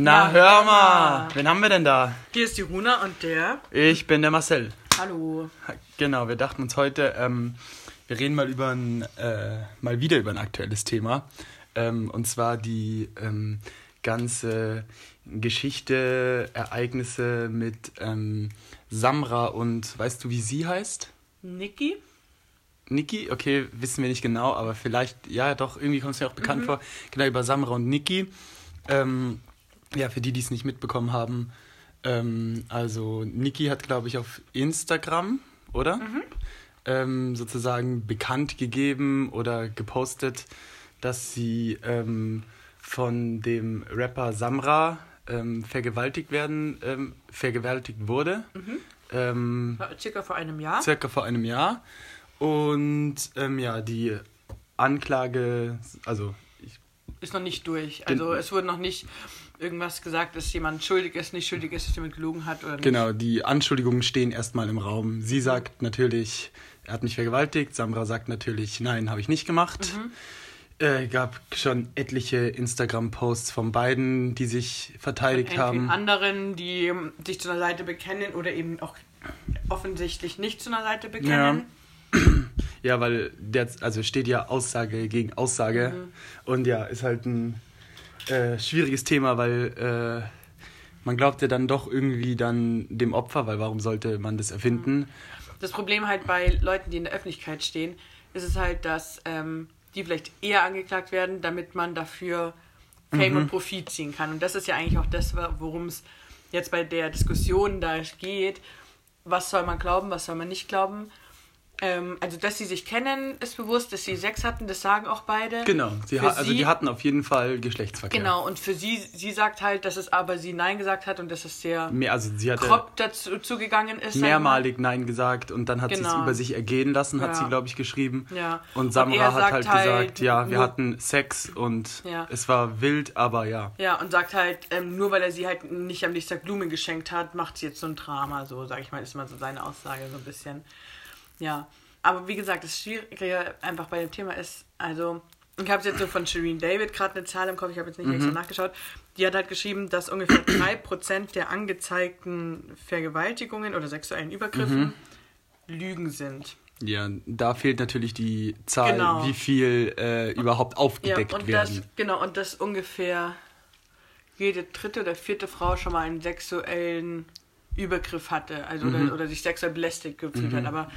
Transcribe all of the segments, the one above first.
Na, Ja, hör mal. mal. Wen haben wir denn da? Hier ist die Runa und der. Ich bin der Marcel. Hallo. Genau, wir dachten uns heute, ähm, wir reden mal über ein, äh, mal wieder über ein aktuelles Thema. Ähm, und zwar die ähm, ganze Geschichte, Ereignisse mit ähm, Samra und weißt du, wie sie heißt? Niki? Niki, okay, wissen wir nicht genau, aber vielleicht, ja doch, irgendwie kommt es mir auch bekannt vor. Genau, über Samra und Niki. Ähm, ja, für die, die es nicht mitbekommen haben. Ähm, also, Niki hat, glaube ich, auf Instagram, oder? Ähm, sozusagen bekannt gegeben oder gepostet, dass sie ähm, von dem Rapper Samra ähm, vergewaltigt werden, ähm, vergewaltigt wurde. Ähm, War Circa vor einem Jahr. circa vor einem Jahr. Und ähm, ja, die Anklage, also ich, Ist noch nicht durch. Also es wurde noch nicht irgendwas gesagt, dass jemand schuldig ist, nicht schuldig ist, dass jemand gelogen hat oder nicht. genau, die Anschuldigungen stehen erstmal im Raum. Sie sagt natürlich, er hat mich vergewaltigt. Samra sagt natürlich, nein, habe ich nicht gemacht. Äh, gab schon etliche Instagram-Posts von beiden, die sich verteidigt Von haben. anderen, die ähm, sich zu einer Seite bekennen oder eben auch offensichtlich nicht zu einer Seite Ja. bekennen. Ja, weil der, also steht ja Aussage gegen Aussage. Und ja, ist halt ein äh, schwieriges Thema, weil äh, man glaubt ja dann doch irgendwie dann dem Opfer, weil warum sollte man das erfinden? Das Problem halt bei Leuten, die in der Öffentlichkeit stehen, ist es halt, dass ähm, die vielleicht eher angeklagt werden, damit man dafür Fame und Profit ziehen kann. Und das ist ja eigentlich auch das, worum es jetzt bei der Diskussion da geht. Was soll man glauben, was soll man nicht glauben? Ähm, also, dass sie sich kennen, ist bewusst, dass sie Sex hatten, das sagen auch beide. Genau, sie ha also sie- die hatten auf jeden Fall Geschlechtsverkehr. Genau, und für sie, sie sagt halt, dass es aber sie Nein gesagt hat und dass es sehr Mehr, also sie hatte grob dazu zugegangen ist. mehrmalig Nein gesagt und dann hat sie es Genau. über sich ergehen lassen, hat Ja. sie, glaube ich, geschrieben. Ja. Und Und Samra er hat halt halt gesagt, ja, wir hatten Sex und Ja. es war wild, aber ja. Ja, und sagt halt, ähm, nur weil er sie halt nicht am Dienstag Blumen geschenkt hat, macht sie jetzt so ein Drama, so, sag ich mal, ist mal so seine Aussage so ein bisschen. Ja, aber wie gesagt, das Schwierige einfach bei dem Thema ist, also, ich habe jetzt so von Shireen David gerade eine Zahl im Kopf, ich habe jetzt nicht extra nachgeschaut, die hat halt geschrieben, dass ungefähr 3% der angezeigten Vergewaltigungen oder sexuellen Übergriffen Lügen sind. Ja, da fehlt natürlich die Zahl, Genau. wie viel äh, überhaupt Ja, aufgedeckt und werden. das, genau, und dass ungefähr jede dritte oder vierte Frau schon mal einen sexuellen Übergriff hatte, also Mhm. oder, oder sich sexuell belästigt gefühlt hat. Aber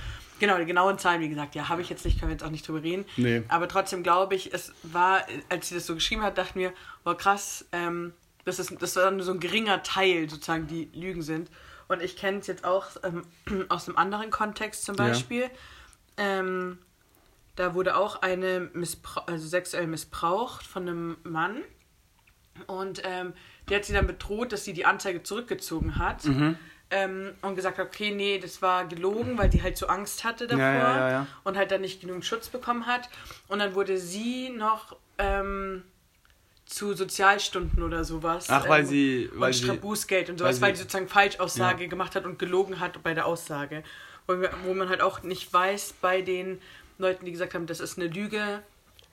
genau, die genauen Zahlen, wie gesagt, ja, habe ich jetzt nicht, können wir jetzt auch nicht drüber reden. Nee. Aber trotzdem glaube ich, es war, als sie das so geschrieben hat, dachten wir, war krass, ähm, das, ist, das war nur so ein geringer Teil, sozusagen, die Lügen sind. Und ich kenne es jetzt auch ähm, aus einem anderen Kontext zum Ja. Beispiel. Ähm, da wurde auch eine Missbrauch, also sexuell missbraucht von einem Mann. Und ähm, der hat sie dann bedroht, dass sie die Anzeige zurückgezogen hat. Mhm. Ähm, und gesagt hat, okay, nee, das war gelogen, weil die halt so Angst hatte davor Ja, ja, ja, und halt dann nicht genügend Schutz bekommen hat. Und dann wurde sie noch ähm, zu Sozialstunden oder sowas. Ach, weil ähm, sie- weil und sie- Strabusgeld und weil sowas, sie- weil, die sozusagen Falschaussage gemacht hat und gelogen hat bei der Aussage. Wo, wo man halt auch nicht weiß bei den Leuten, die gesagt haben, das ist eine Lüge,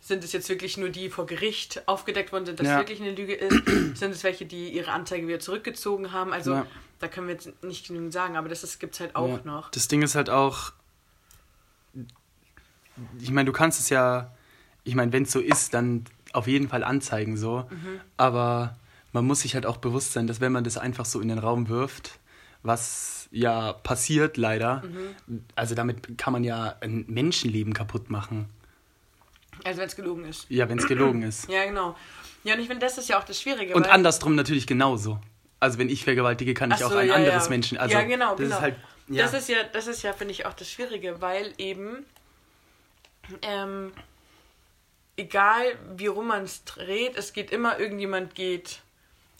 sind es jetzt wirklich nur die die vor Gericht aufgedeckt worden sind, dass Ja. es wirklich eine Lüge ist? sind es welche, die ihre Anzeige wieder zurückgezogen haben? Also Ja. Da können wir jetzt nicht genügend sagen, aber das gibt es halt auch Ja. noch. Das Ding ist halt auch, ich meine, du kannst es ja, ich meine, wenn es so ist, dann auf jeden Fall anzeigen so. Mhm. Aber man muss sich halt auch bewusst sein, dass wenn man das einfach so in den Raum wirft, was ja passiert leider, Mhm. also damit kann man ja ein Menschenleben kaputt machen. Also wenn es gelogen ist. Ja, wenn es gelogen ist. Ja, genau. Ja, und ich finde, das ist ja auch das Schwierige. Und andersrum natürlich genauso. Also wenn ich vergewaltige, kann ich Ach auch so, ein ja, anderes ja. Menschen. Also ja, genau, das genau. ist halt. Ja. Das ist ja, das ist ja, finde ich, auch das Schwierige, weil eben ähm, egal wie rum man es dreht, es geht immer, irgendjemand geht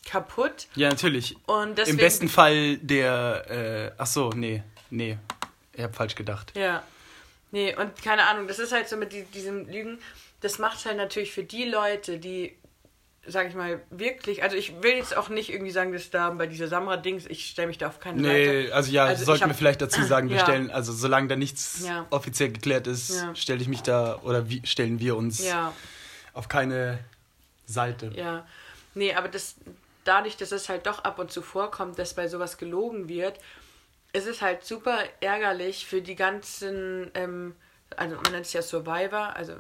kaputt. ja, natürlich. Und deswegen, Im besten Fall der. Äh, ach so, nee, nee. Ich hab falsch gedacht. Ja. Nee, und keine Ahnung, das ist halt so mit die, diesem Lügen, das macht halt natürlich für die Leute, die, sag ich mal, wirklich, also ich will jetzt auch nicht irgendwie sagen, dass da bei dieser Samra-Dings, ich stelle mich da auf keine Nee, Seite. also ja, Also ich sollten hab- wir vielleicht dazu sagen, wir Ja. stellen, also solange da nichts Ja. offiziell geklärt ist, Ja. stelle ich mich da oder wie, stellen wir uns Ja, auf keine Seite. ja. Nee, aber das, dadurch, dass es halt doch ab und zu vorkommt, dass bei sowas gelogen wird, ist es halt super ärgerlich für die ganzen, ähm, also man nennt es ja Survivor, also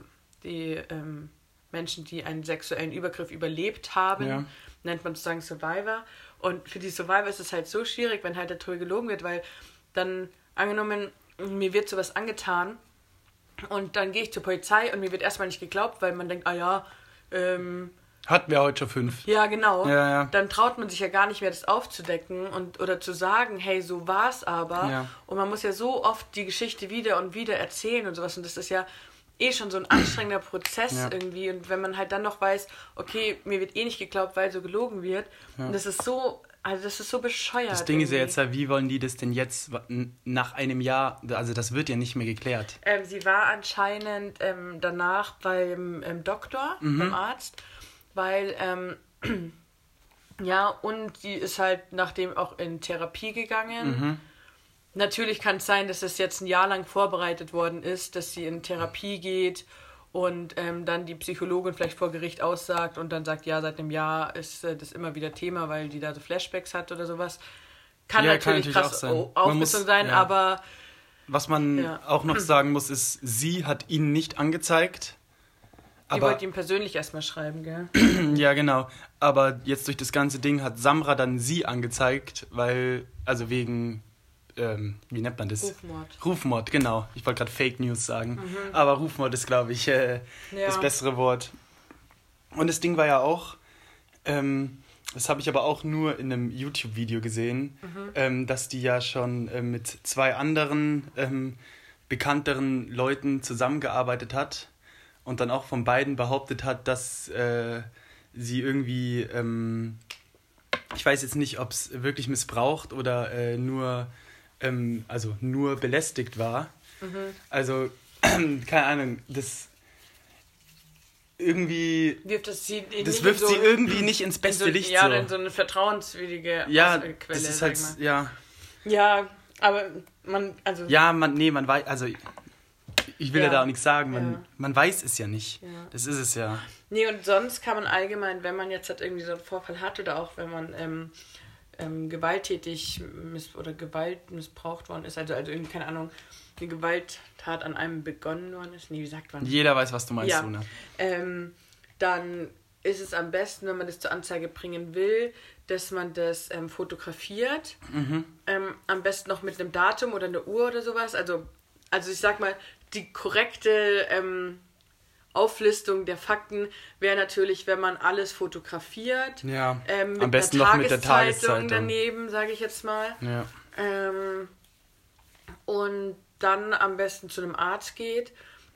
die ähm, Menschen, die einen sexuellen Übergriff überlebt haben, Ja. nennt man sozusagen Survivor. Und für die Survivor ist es halt so schwierig, wenn halt darüber gelogen wird, weil dann angenommen, mir wird sowas angetan und dann gehe ich zur Polizei und mir wird erstmal nicht geglaubt, weil man denkt, ah ja, ähm, Hatten wir heute schon fünf. ja, genau. Ja, ja. Dann traut man sich ja gar nicht mehr, das aufzudecken und oder zu sagen, hey, so war's aber. Ja. Und man muss ja so oft die Geschichte wieder und wieder erzählen und sowas. Und das ist ja eh schon so ein anstrengender Prozess Ja. irgendwie. Und wenn man halt dann noch weiß, okay, mir wird eh nicht geglaubt, weil so gelogen wird. Und das ist so, also das ist so bescheuert. Das Ding ist ja irgendwie. jetzt, wie wollen die das denn jetzt nach einem Jahr, also das wird ja nicht mehr geklärt. Ähm, sie war anscheinend ähm, danach beim ähm, Doktor, Mhm. beim Arzt, weil, ähm, ja, und sie ist halt nachdem auch in Therapie gegangen. Mhm. Natürlich kann es sein, dass es jetzt ein Jahr lang vorbereitet worden ist, dass sie in Therapie geht und ähm, dann die Psychologin vielleicht vor Gericht aussagt und dann sagt, ja, seit einem Jahr ist äh, das immer wieder Thema, weil die da so Flashbacks hat oder sowas. Kann Ja, kann natürlich natürlich krass auch sein. Muss- sein, ja. aber Was man Ja. auch noch sagen muss, ist, sie hat ihn nicht angezeigt. die Aber wollte ihm persönlich erstmal schreiben, gell? ja, genau. Aber jetzt durch das ganze Ding hat Samra dann sie angezeigt, weil, also wegen, ähm, wie nennt man das? Rufmord. Rufmord, genau. Ich wollte gerade Fake News sagen. Aber Rufmord ist, glaube ich, äh, Ja. das bessere Wort. Und das Ding war ja auch, ähm, das habe ich aber auch nur in einem YouTube-Video gesehen, ähm, dass die ja schon äh, mit zwei anderen ähm, bekannteren Leuten zusammengearbeitet hat und dann auch von beiden behauptet hat, dass äh, sie irgendwie, ähm, ich weiß jetzt nicht, ob es wirklich missbraucht oder äh, nur, ähm, also nur belästigt war. Also, keine Ahnung, das irgendwie, wirft das sie das wirft in so, sie irgendwie nicht ins in beste so, Licht. Ja, so. in so eine vertrauenswürdige ja, Quelle, das ist halt, ja, Ja, aber man, also ja, man, nee, man weiß, also ich will ja, Ja. da auch nichts sagen, man, Ja. man weiß es ja nicht. Ja. Das ist es ja. Nee, und sonst kann man allgemein, wenn man jetzt halt irgendwie so einen Vorfall hat oder auch wenn man ähm, ähm, gewalttätig miss oder Gewalt missbraucht worden ist, also, also irgendwie, keine Ahnung, eine Gewalttat an einem begonnen worden ist, nee, wie sagt man? Jeder weiß, was du meinst, Ja. Luna. ähm, dann ist es am besten, wenn man das zur Anzeige bringen will, dass man das ähm, fotografiert. Mhm. Ähm, am besten noch mit einem Datum oder einer Uhr oder sowas. Also, also ich sag mal, die korrekte ähm, Auflistung der Fakten wäre natürlich, wenn man alles fotografiert. Ja, Ähm, am besten noch mit der Tageszeitung daneben, sage ich jetzt mal. Ja. Ähm, und dann am besten zu einem Arzt geht,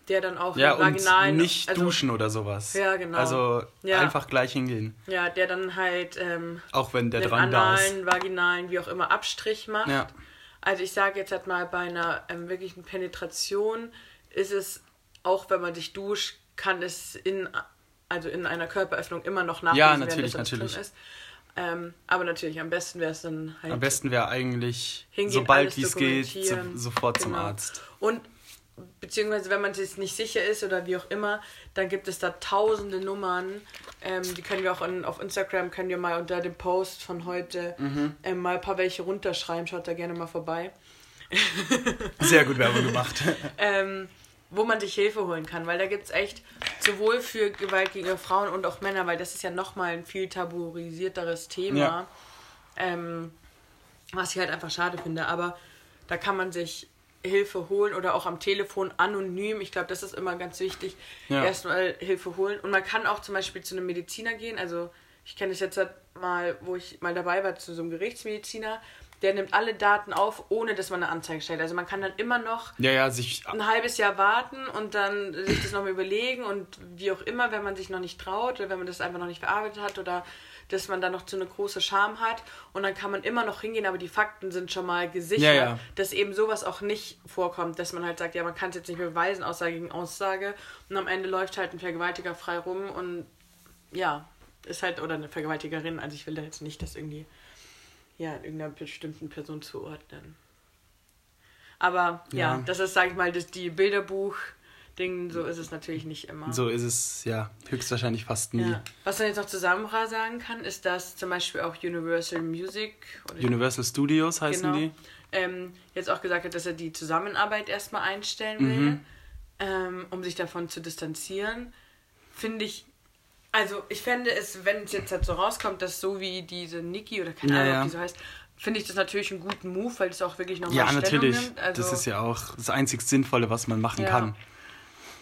der dann auch Ja, vaginalen, nicht also, duschen oder sowas. Ja, genau. Also Ja. einfach gleich hingehen. Ja, der dann halt ähm, Auch wenn der den dran da ist. analen, vaginalen, wie auch immer, Abstrich macht. Ja. Also ich sage jetzt halt mal, bei einer ähm, wirklichen Penetration ist es, auch wenn man sich duscht, kann es in, also in einer Körperöffnung immer noch nachlesen, Ja, natürlich, es sonst natürlich. drin ist. Ähm, aber natürlich, am besten wäre es dann halt Am besten wäre eigentlich, hingehen, sobald wie es geht, so, sofort zum Genau. Arzt. Und beziehungsweise wenn man sich nicht sicher ist oder wie auch immer, dann gibt es da tausende Nummern. Ähm, die können wir auch in, auf Instagram, können wir mal unter dem Post von heute Mhm. ähm, mal ein paar welche runterschreiben. Schaut da gerne mal vorbei. Sehr gut Werbung gemacht. ähm, wo man sich Hilfe holen kann, weil da gibt es echt sowohl für Gewalt gegen Frauen und auch Männer, weil das ist ja nochmal ein viel tabuisierteres Thema, Ja. ähm, was ich halt einfach schade finde, aber da kann man sich Hilfe holen oder auch am Telefon anonym, ich glaube, das ist immer ganz wichtig, Ja. erstmal Hilfe holen. Und man kann auch zum Beispiel zu einem Mediziner gehen, also ich kenne das jetzt halt mal, wo ich mal dabei war, zu so einem Gerichtsmediziner, der nimmt alle Daten auf, ohne dass man eine Anzeige stellt. Also man kann dann immer noch Ja, ja, sich. ein halbes Jahr warten und dann sich das nochmal überlegen und wie auch immer, wenn man sich noch nicht traut oder wenn man das einfach noch nicht verarbeitet hat oder dass man dann noch zu eine große Scham hat und dann kann man immer noch hingehen, aber die Fakten sind schon mal gesichert, Ja, ja. dass eben sowas auch nicht vorkommt, dass man halt sagt, ja, man kann es jetzt nicht mehr beweisen, Aussage gegen Aussage und am Ende läuft halt ein Vergewaltiger frei rum und ja, ist halt, oder eine Vergewaltigerin, also ich will da jetzt nicht das irgendwie ja, irgendeiner bestimmten Person zuordnen. Aber ja, Ja. das ist, sag ich mal, das, die Bilderbuch, Dingen, so ist es natürlich nicht immer. So ist es, ja, höchstwahrscheinlich fast nie. Ja. Was man jetzt noch zusammen sagen kann, ist, dass zum Beispiel auch Universal Music oder Universal Studios heißen genau, die. ähm, jetzt auch gesagt hat, dass er die Zusammenarbeit erstmal einstellen will, Mhm. ähm, um sich davon zu distanzieren. Finde ich, also ich fände es, wenn es jetzt halt so rauskommt, dass so wie diese Niki oder keine Ahnung, ja. wie die so heißt, finde ich das natürlich einen guten Move, weil das auch wirklich nochmal Ja, Stellung natürlich. nimmt. Also, das ist ja auch das einzig Sinnvolle, was man machen Ja. kann.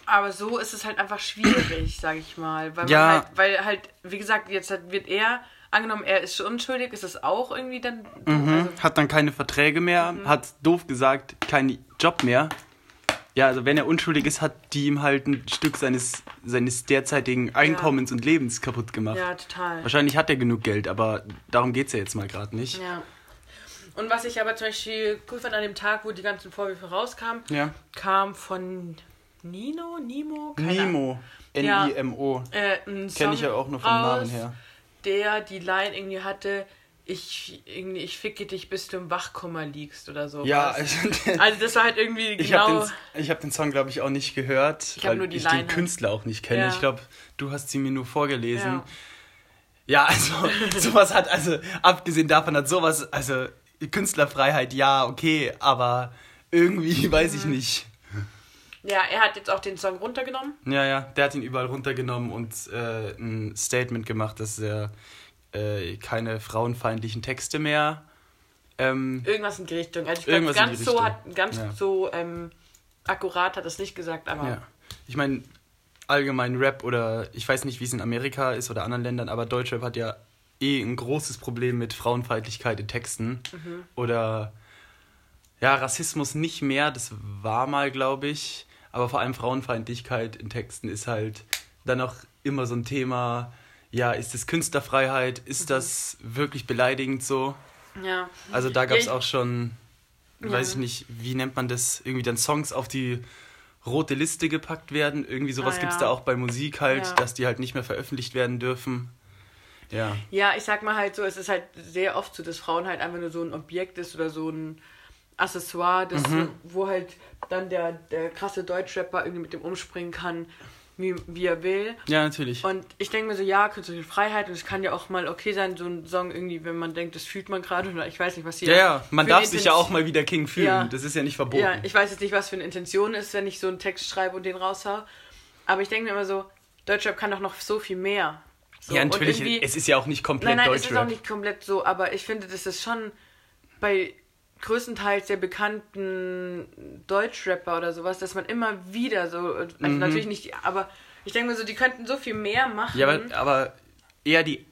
Aber so ist es halt einfach schwierig, sag ich mal. Weil, Ja. halt, weil halt, wie gesagt, jetzt wird er, angenommen, er ist unschuldig, ist es auch irgendwie dann. Mhm. Also, Hat dann keine Verträge mehr, Mhm. hat doof gesagt keinen Job mehr. Ja, also wenn er unschuldig ist, hat die ihm halt ein Stück seines, seines derzeitigen Einkommens und Lebens kaputt gemacht. ja, total. Wahrscheinlich hat er genug Geld, aber darum geht es ja jetzt mal gerade nicht. Ja. Und was ich aber zum Beispiel cool fand an dem Tag, wo die ganzen Vorwürfe rauskamen, Ja. kam von Nino, Nimo, Keine Ahnung. Nimo. Ja. N-I-M-O. Äh, Kenne ich ja auch nur vom raus, Namen her. Der die Line irgendwie hatte, ich, irgendwie, ich ficke dich, bis du im Wachkummer liegst oder so. Ja, also, Also das war halt irgendwie ich genau. habe den, ich hab den Song, glaube ich, auch nicht gehört, Ich weil nur die ich Line den Künstler auch nicht kenne. Ja. Ich glaube, du hast sie mir nur vorgelesen. Ja. Ja, also sowas hat, also abgesehen davon hat sowas, also Künstlerfreiheit, ja, okay, aber irgendwie weiß Mhm. ich nicht. Ja, er hat jetzt auch den Song runtergenommen. Ja, ja, der hat ihn überall runtergenommen und äh, ein Statement gemacht, dass er äh, keine frauenfeindlichen Texte mehr. Ähm, Irgendwas in die Richtung. Also ich glaube, ganz so hat ganz Ja. so ähm, akkurat hat er es nicht gesagt, aber ja. Ich meine, allgemein Rap oder ich weiß nicht, wie es in Amerika ist oder anderen Ländern, aber Deutschrap hat ja eh ein großes Problem mit Frauenfeindlichkeit in Texten. Mhm. Oder ja, Rassismus nicht mehr, das war mal, glaube ich. Aber vor allem Frauenfeindlichkeit in Texten ist halt dann auch immer so ein Thema. Ja, ist das Künstlerfreiheit? Ist Mhm. das wirklich beleidigend so? ja. Also da gab es Ja, auch schon, Ja. weiß ich nicht, wie nennt man das, irgendwie dann Songs auf die rote Liste gepackt werden. Irgendwie sowas Ah, gibt's ja. da auch bei Musik halt, dass die halt nicht mehr veröffentlicht werden dürfen. Ja. Ja, ich sag mal halt so, es ist halt sehr oft so, dass Frauen halt einfach nur so ein Objekt ist oder so ein Accessoire, das, Mhm. wo halt dann der, der krasse Deutschrapper irgendwie mit dem umspringen kann, wie, wie er will. Ja, natürlich. Und ich denke mir so, ja, künstlerische Freiheit und es kann ja auch mal okay sein, so ein Song irgendwie, wenn man denkt, das fühlt man gerade oder ich weiß nicht, was hier. Ja, ja, man darf sich ja auch mal wieder King fühlen. Ja. Das ist ja nicht verboten. Ja, ich weiß jetzt nicht, was für eine Intention ist, wenn ich so einen Text schreibe und den raushau. Aber ich denke mir immer so, Deutschrap kann doch noch so viel mehr. So, ja, natürlich. Es ist ja auch nicht komplett Nein, nein, es ist auch Deutschrap. nicht komplett so, aber ich finde, das ist schon bei größtenteils der bekannten Deutschrapper oder sowas, dass man immer wieder so, also Mhm. natürlich nicht, aber ich denke mir so, die könnten so viel mehr machen. Ja, aber, aber eher die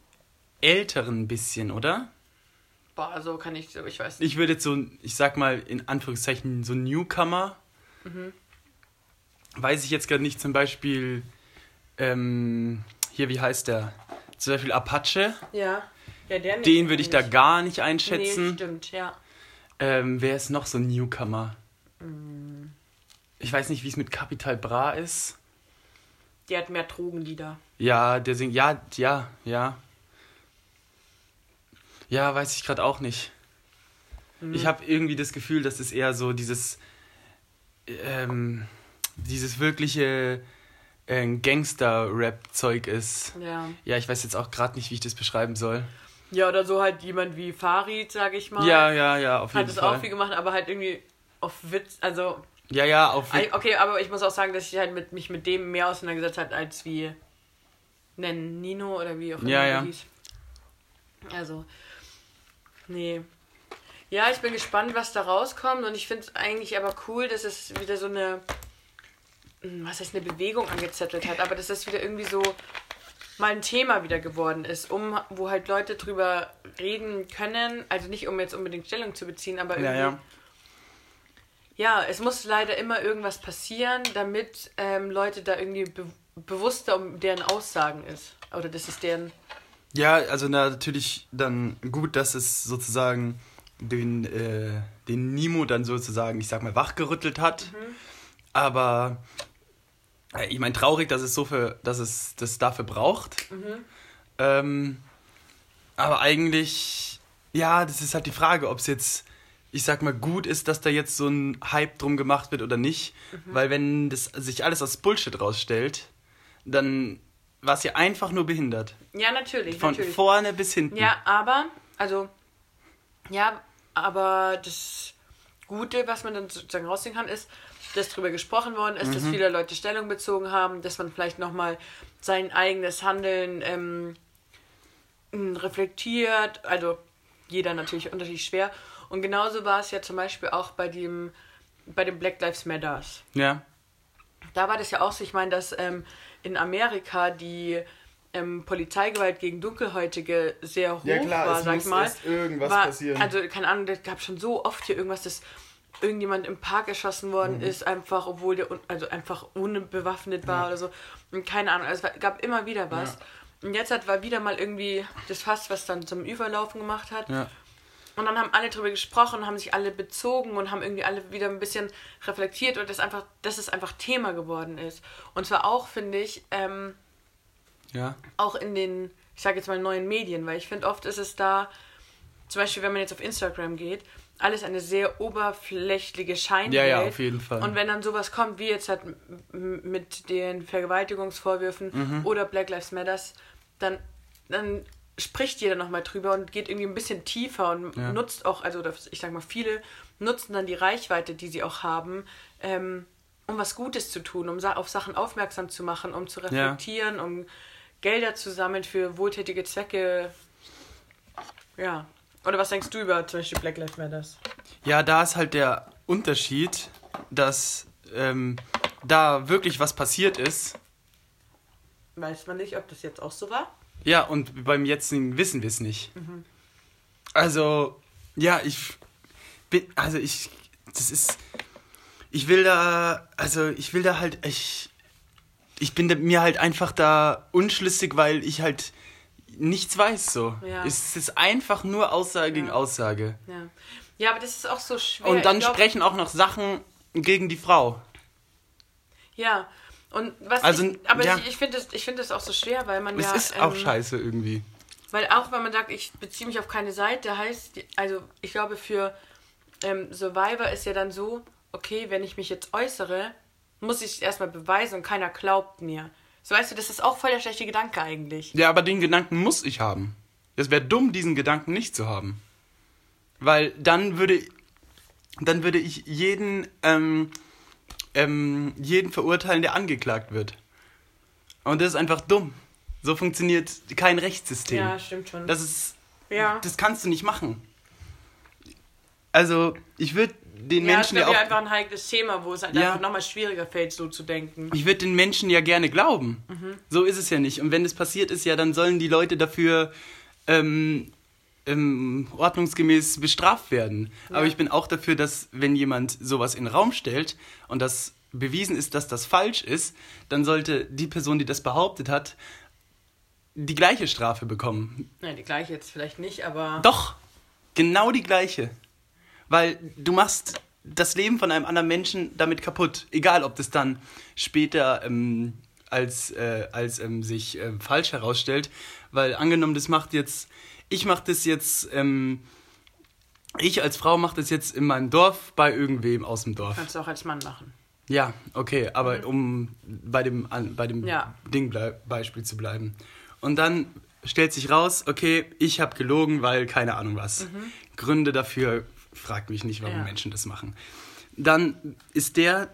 Älteren ein bisschen, oder? Boah, so kann ich, so, ich weiß nicht. Ich würde jetzt so, ich sag mal in Anführungszeichen, so Newcomer. Mhm. Weiß ich jetzt gerade nicht, zum Beispiel, ähm, hier, wie heißt der? Zum Beispiel Apache. Ja. ja der Den würde ich da nicht. gar nicht Nee, einschätzen. stimmt, ja. Ähm, wer ist noch so ein Newcomer? Mm. Ich weiß nicht, wie es mit Capital Bra ist. Der hat mehr Drogenlieder. Ja, der singt, ja, ja, ja. Ja, weiß ich gerade auch nicht. Mhm. Ich habe irgendwie das Gefühl, dass es eher so dieses, ähm, dieses wirkliche äh, Gangster-Rap-Zeug ist. Ja. Ja, ich weiß jetzt auch gerade nicht, wie ich das beschreiben soll. Ja, oder so halt jemand wie Farid, sag ich mal. Ja, ja, ja, auf jeden Hat es Fall. auch viel gemacht, aber halt irgendwie auf Witz, also ja, ja, auf Ei- Okay, aber ich muss auch sagen, dass ich halt mit, mich mit dem mehr auseinandergesetzt habe, als wie nennen Nino oder wie auch immer Ja, ja. hieß. Also, nee. Ja, ich bin gespannt, was da rauskommt und ich finde es eigentlich aber cool, dass es wieder so eine, hm, was heißt eine Bewegung angezettelt hat, aber dass das wieder irgendwie so mal ein Thema wieder geworden ist, um wo halt Leute drüber reden können, also nicht um jetzt unbedingt Stellung zu beziehen, aber irgendwie Ja, ja. ja, es muss leider immer irgendwas passieren, damit ähm, Leute da irgendwie be bewusster um deren Aussagen ist. Oder das ist deren. Ja, also na, natürlich dann gut, dass es sozusagen den, äh, den Nimo dann sozusagen, ich sag mal, wachgerüttelt hat. Aber äh, ich meine, traurig, dass es so für, dass es das dafür braucht. Ähm, aber eigentlich, ja, das ist halt die Frage, ob es jetzt ich sag mal, gut ist, dass da jetzt so ein Hype drum gemacht wird oder nicht. Mhm. Weil wenn das sich alles als Bullshit rausstellt, dann war es ja einfach nur behindert. Ja, natürlich. Von natürlich. vorne bis hinten. Ja, aber, also, ja, aber das Gute, was man dann sozusagen rausziehen kann, ist, dass darüber gesprochen worden ist, Mhm. dass viele Leute Stellung bezogen haben, dass man vielleicht nochmal sein eigenes Handeln ähm, reflektiert. Also, jeder natürlich unterschiedlich schwer. Und genauso war es ja zum Beispiel auch bei dem, bei dem Black Lives Matters Ja. da war das ja auch so, ich meine, dass ähm, in Amerika die ähm, Polizeigewalt gegen Dunkelhäutige sehr hoch Ja, klar, war, sag ich mal. irgendwas war, passieren. Also, keine Ahnung, es gab schon so oft hier irgendwas, dass irgendjemand im Park erschossen worden Mhm. ist, einfach, obwohl der un- also einfach unbewaffnet war oder so. Und keine Ahnung, also es gab immer wieder was. Und jetzt hat war wieder mal irgendwie das Fass, was dann zum Überlaufen gemacht hat. Ja. Und dann haben alle drüber gesprochen, haben sich alle bezogen und haben irgendwie alle wieder ein bisschen reflektiert und das einfach, dass es einfach Thema geworden ist. Und zwar auch, finde ich, ähm, Ja. auch in den, ich sage jetzt mal, neuen Medien, weil ich finde, oft ist es da, zum Beispiel, wenn man jetzt auf Instagram geht, alles eine sehr oberflächliche Scheinwelt. Ja, ja, auf jeden Fall. Und wenn dann sowas kommt, wie jetzt halt mit den Vergewaltigungsvorwürfen Mhm. oder Black Lives Matters, dann, dann spricht jeder nochmal drüber und geht irgendwie ein bisschen tiefer und Ja. nutzt auch, also ich sag mal, viele nutzen dann die Reichweite, die sie auch haben, ähm, um was Gutes zu tun, um auf Sachen aufmerksam zu machen, um zu reflektieren, um Gelder zu sammeln für wohltätige Zwecke. Ja. Oder was denkst du über zum Beispiel Black Lives Matters? Ja, da ist halt der Unterschied, dass ähm, da wirklich was passiert ist. Weiß man nicht, ob das jetzt auch so war? Ja, und beim jetzigen wissen wir es nicht. Also, ja, ich bin, also ich, das ist, ich will da, also ich will da halt, ich, ich bin mir halt einfach da unschlüssig, weil ich halt nichts weiß so. Ja. Es ist einfach nur Aussage gegen. Aussage. Ja. Ja, aber das ist auch so schwer. Und dann glaub- sprechen auch noch Sachen gegen die Frau. Ja. Und was Also, ich, aber ja. ich, ich finde das, ich find auch so schwer, weil man Es ja. ist auch ähm, scheiße irgendwie. Weil auch wenn man sagt, ich beziehe mich auf keine Seite, heißt, also ich glaube für ähm, Survivor ist ja dann so, okay, wenn ich mich jetzt äußere, muss ich es erstmal beweisen und keiner glaubt mir. So weißt du, das ist auch voll der schlechte Gedanke eigentlich. Ja, aber den Gedanken muss ich haben. Es wäre dumm, diesen Gedanken nicht zu haben. Weil dann würde, dann würde ich jeden, ähm, ähm, jeden verurteilen, der angeklagt wird. Und das ist einfach dumm. So funktioniert kein Rechtssystem. Ja, stimmt schon. Das ist, ja. das kannst du nicht machen. Also, ich würde den ja, Menschen ja auch, einfach ein heikles Thema, wo es halt Ja. einfach nochmal schwieriger fällt, so zu denken. ich würde den Menschen ja gerne glauben. So ist es ja nicht. Und wenn es passiert ist, ja, dann sollen die Leute dafür ähm, ähm, ordnungsgemäß bestraft werden. Aber Ja. ich bin auch dafür, dass wenn jemand sowas in den Raum stellt und das bewiesen ist, dass das falsch ist, dann sollte die Person, die das behauptet hat, die gleiche Strafe bekommen. Ja, die gleiche jetzt vielleicht nicht, aber. Doch, genau die gleiche. Weil du machst das Leben von einem anderen Menschen damit kaputt. Egal, ob das dann später ähm, als, äh, als ähm, sich ähm, falsch herausstellt. Weil angenommen, das macht jetzt, ich mach das jetzt, ähm, ich als Frau mache das jetzt in meinem Dorf bei irgendwem aus dem Dorf. Kannst du auch als Mann machen. Ja, okay, aber um bei dem, an, bei dem Ja. Ding blei- Beispiel zu bleiben. Und dann stellt sich raus, okay, ich habe gelogen, weil keine Ahnung was. Gründe dafür, frag mich nicht, warum Ja. Menschen das machen. Dann ist der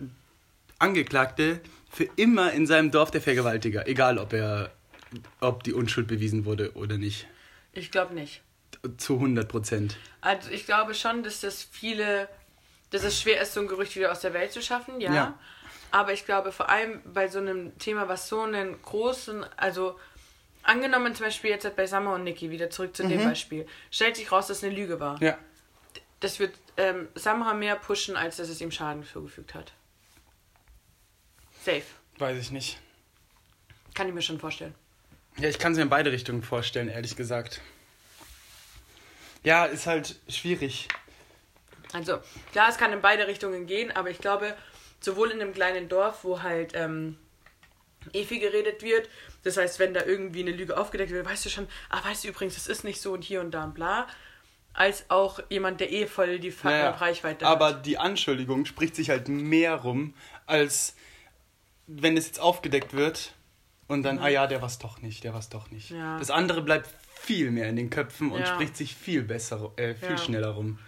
Angeklagte für immer in seinem Dorf der Vergewaltiger, egal ob er, ob die Unschuld bewiesen wurde oder nicht. Ich glaube nicht. Zu 100 Prozent. Also ich glaube schon, dass das viele, dass es schwer ist, so ein Gerücht wieder aus der Welt zu schaffen, ja. Ja. Aber ich glaube vor allem bei so einem Thema, was so einen großen, also angenommen zum Beispiel jetzt bei Summer und Nikki, wieder zurück zu dem Beispiel, stellt sich raus, dass es eine Lüge war. Ja. Das wird ähm, Samra mehr pushen, als dass es ihm Schaden zugefügt hat. Safe. Weiß ich nicht. Kann ich mir schon vorstellen. Ja, ich kann es mir in beide Richtungen vorstellen, ehrlich gesagt. Ja, ist halt schwierig. Also, klar, es kann in beide Richtungen gehen, aber ich glaube, sowohl in einem kleinen Dorf, wo halt ähm, viel geredet wird, das heißt, wenn da irgendwie eine Lüge aufgedeckt wird, weißt du schon, ah, weißt du übrigens, das ist nicht so und hier und da und bla. Als auch jemand, der eh voll die Fa Naja, Reichweite aber hat. die Anschuldigung spricht sich halt mehr rum, als wenn es jetzt aufgedeckt wird und dann, ah ja, der war's doch nicht, der war's doch nicht. Ja. Das andere bleibt viel mehr in den Köpfen und Ja. spricht sich viel besser, äh, viel Ja. schneller rum.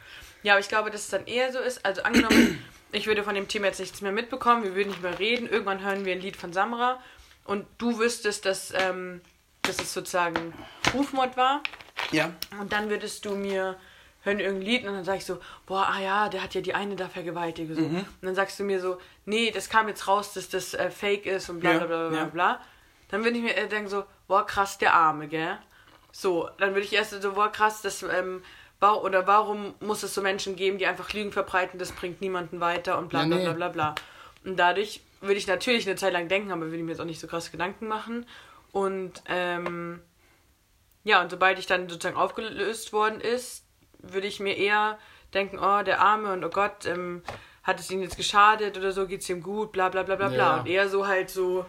Ja, aber ich glaube, dass es dann eher so ist. Also angenommen, ich würde von dem Thema jetzt nichts mehr mitbekommen, wir würden nicht mehr reden. Irgendwann hören wir ein Lied von Samra und du wüsstest, dass, ähm, dass es sozusagen Rufmord war. Ja. Und dann würdest du mir hören irgendein Lied und dann sag ich so, boah, ah ja, der hat ja die eine da vergewaltigt. So. Mhm. Und dann sagst du mir so, nee, das kam jetzt raus, dass das äh, fake ist und bla bla bla bla ja. bla. Dann würde ich mir eher denken so, boah, krass, der Arme, gell? So, dann würde ich erst so, boah, krass, das, ähm, oder warum muss es so Menschen geben, die einfach Lügen verbreiten, das bringt niemanden weiter und bla bla bla bla bla. Und dadurch würde ich natürlich eine Zeit lang denken, aber würde ich mir jetzt auch nicht so krass Gedanken machen. Und ähm, ja, und sobald ich dann sozusagen aufgelöst worden ist, würde ich mir eher denken, oh, der Arme und oh Gott, ähm, hat es ihm jetzt geschadet oder so, geht's ihm gut, bla bla bla bla bla. Ja. Und eher so halt so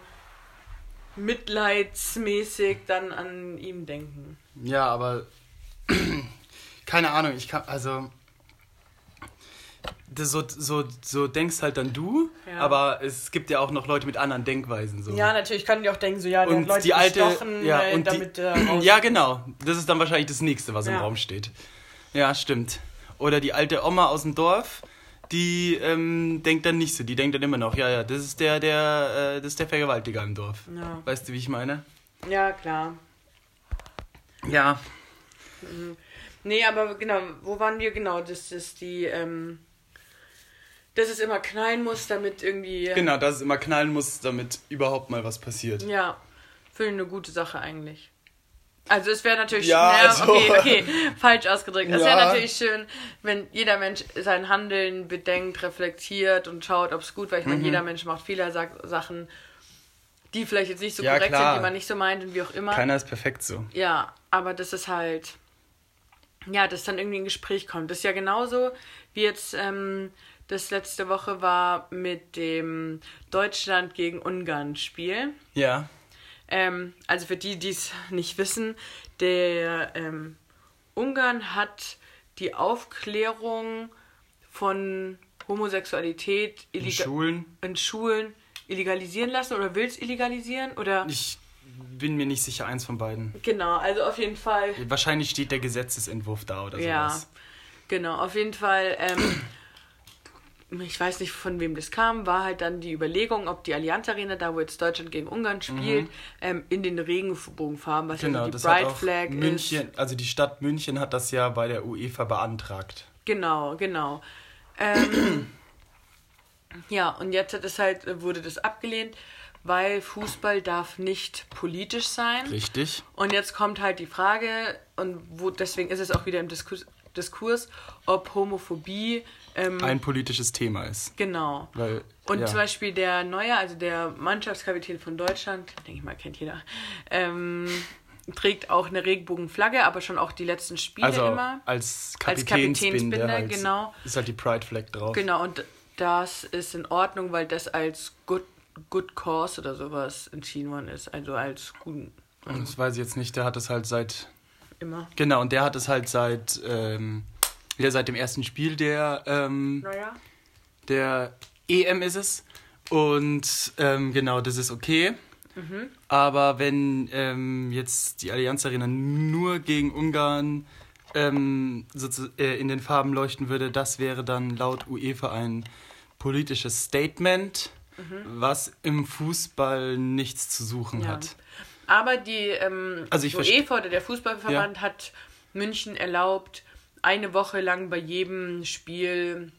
mitleidsmäßig dann an ihm denken. Ja, aber keine Ahnung, ich kann, also so, so, so denkst halt dann du, Ja. aber es gibt ja auch noch Leute mit anderen Denkweisen. So. Ja, natürlich können die auch denken, so ja, der und Leute die alte, ja, weil, und die, damit der raus- ja genau, das ist dann wahrscheinlich das nächste, was im Ja. Raum steht. Ja, stimmt. Oder die alte Oma aus dem Dorf, die ähm, denkt dann nicht so, die denkt dann immer noch, ja, ja, das ist der, der, äh, das ist der Vergewaltiger im Dorf. Ja. Weißt du, wie ich meine? ja, klar. Ja. Nee, aber genau, wo waren wir? Genau, das ist die, ähm, dass es immer knallen muss, damit irgendwie. Genau, dass es immer knallen muss, damit überhaupt mal was passiert. Ja, für eine gute Sache eigentlich. Also es wäre natürlich Ja, naja, also- okay, okay, falsch ausgedrückt. Es Ja. wäre natürlich schön, wenn jeder Mensch sein Handeln bedenkt, reflektiert und schaut, ob es gut war. Ich Mhm. meine, jeder Mensch macht viele Sa Sachen, die vielleicht jetzt nicht so Ja, korrekt klar. sind, die man nicht so meint und wie auch immer. Keiner ist perfekt so. Ja, aber das ist halt, ja, dass dann irgendwie ein Gespräch kommt. Das ist ja genauso wie jetzt ähm, das letzte Woche war mit dem Deutschland gegen Ungarn Spiel. Ja. Ähm, also für die, die es nicht wissen, der ähm, Ungarn hat die Aufklärung von Homosexualität In Schulen. in Schulen illegalisieren lassen oder will es illegalisieren oder Ich bin mir nicht sicher, eins von beiden. genau, also auf jeden Fall Wahrscheinlich steht der Gesetzesentwurf da oder Ja, sowas. genau. Auf jeden Fall, ähm, ich weiß nicht, von wem das kam, war halt dann die Überlegung, ob die Allianz Arena, da wo jetzt Deutschland gegen Ungarn spielt, ähm, in den Regenbogenfarben, was Genau, ja so die auch Flag ist. München, also die Stadt München hat das ja bei der UEFA beantragt. Genau, genau. Ähm, ja, und jetzt hat es halt, wurde das abgelehnt, weil Fußball darf nicht politisch sein. Richtig. Und jetzt kommt halt die Frage, und wo, deswegen ist es auch wieder im Diskurs, Diskurs ob Homophobie ähm, Ein politisches Thema ist. Genau. Weil, Und ja. zum Beispiel der Neuer, also der Mannschaftskapitän von Deutschland, denke ich mal, kennt jeder, ähm, trägt auch eine Regenbogenflagge, aber schon auch die letzten Spiele also immer. als Als Kapitänsbinde, Kapitänsbinde, halt, genau. ist halt die Pride Flag drauf. Genau, und das ist in Ordnung, weil das als Good, good Cause oder sowas entschieden worden ist. Also als guten. Und das weiß ich jetzt nicht, der hat es halt seit Immer. Genau, und der hat es halt seit ähm, wieder seit dem ersten Spiel der ähm, Naja. der EM ist es. Und ähm, genau, das ist okay. Mhm. Aber wenn ähm, jetzt die Allianz Arena nur gegen Ungarn ähm, äh, in den Farben leuchten würde, das wäre dann laut UEFA ein politisches Statement, Mhm. was im Fußball nichts zu suchen Ja. hat. Aber die ähm, Also UEFA oder der Fußballverband hat München erlaubt, eine Woche lang bei jedem Spiel